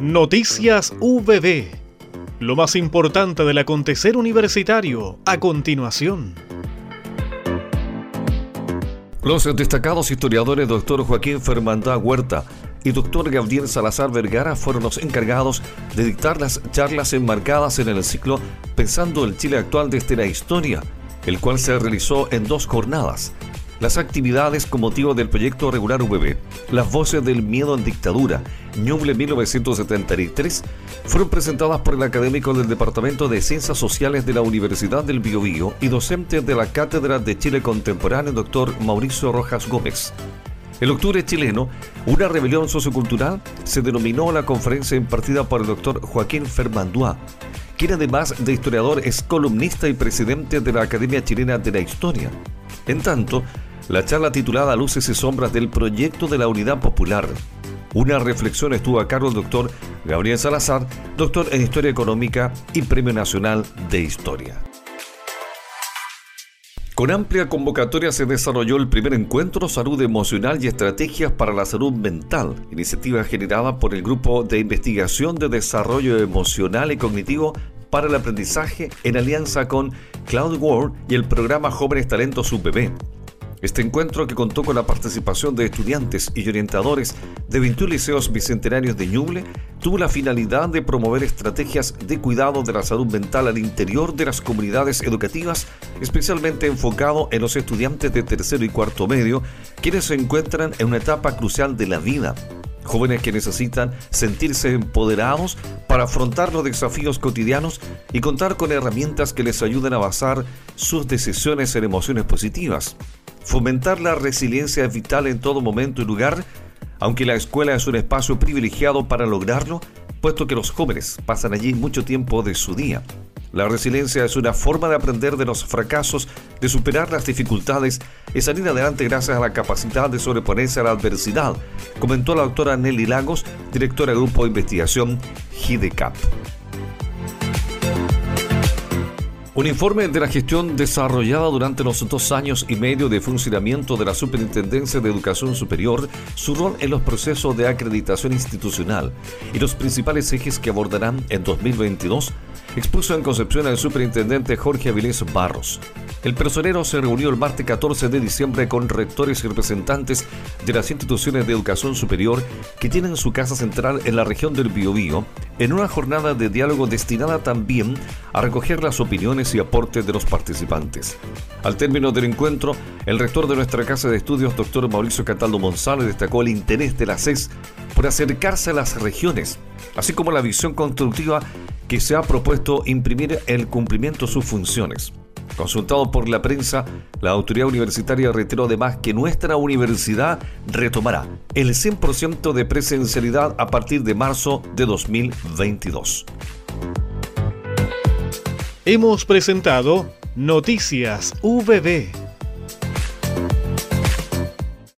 Noticias VB. Lo más importante del acontecer universitario a continuación. Los destacados historiadores Dr. Joaquín Fermandá Huerta y Dr. Gabriel Salazar Vergara fueron los encargados de dictar las charlas enmarcadas en el ciclo Pensando el Chile actual desde la historia, el cual se realizó en dos jornadas, las actividades con motivo del proyecto regular VB, las voces del miedo en dictadura, Ñuble 1973, fueron presentadas por el académico del Departamento de Ciencias Sociales de la Universidad del Biobío y docente de la Cátedra de Chile Contemporáneo, doctor Mauricio Rojas Gómez. El octubre chileno, una rebelión sociocultural, se denominó la conferencia impartida por el doctor Joaquín Fermandúa, quien además de historiador es columnista y presidente de la Academia Chilena de la Historia. En tanto, la charla titulada Luces y Sombras del Proyecto de la Unidad Popular. Una reflexión estuvo a cargo del doctor Gabriel Salazar, doctor en Historia Económica y Premio Nacional de Historia. Con amplia convocatoria se desarrolló el primer encuentro Salud Emocional y Estrategias para la Salud Mental, iniciativa generada por el Grupo de Investigación de Desarrollo Emocional y Cognitivo para el Aprendizaje en alianza con Cloud World y el programa Jóvenes Talentos UPB. Este encuentro, que contó con la participación de estudiantes y orientadores de 21 liceos bicentenarios de Ñuble, tuvo la finalidad de promover estrategias de cuidado de la salud mental al interior de las comunidades educativas, especialmente enfocado en los estudiantes de tercero y cuarto medio, quienes se encuentran en una etapa crucial de la vida, jóvenes que necesitan sentirse empoderados para afrontar los desafíos cotidianos y contar con herramientas que les ayuden a basar sus decisiones en emociones positivas. Fomentar la resiliencia es vital en todo momento y lugar, aunque la escuela es un espacio privilegiado para lograrlo, puesto que los jóvenes pasan allí mucho tiempo de su día. La resiliencia es una forma de aprender de los fracasos, de superar las dificultades y salir adelante gracias a la capacidad de sobreponerse a la adversidad, comentó la doctora Nelly Lagos, directora del Grupo de Investigación GIDECAP. Un informe de la gestión desarrollada durante los dos años y medio de funcionamiento de la Superintendencia de Educación Superior, su rol en los procesos de acreditación institucional y los principales ejes que abordarán en 2022 expuso en Concepción el superintendente Jorge Avilés Barros. El personero se reunió el martes 14 de diciembre con rectores y representantes de las instituciones de educación superior que tienen su casa central en la región del Biobío, en una jornada de diálogo destinada también a recoger las opiniones y aportes de los participantes. Al término del encuentro, el rector de nuestra casa de estudios, doctor Mauricio Cataldo González, destacó el interés de la CES por acercarse a las regiones, así como la visión constructiva que se ha propuesto imprimir el cumplimiento de sus funciones. Consultado por la prensa, la autoridad universitaria reiteró además que nuestra universidad retomará el 100% de presencialidad a partir de marzo de 2022. Hemos presentado Noticias VB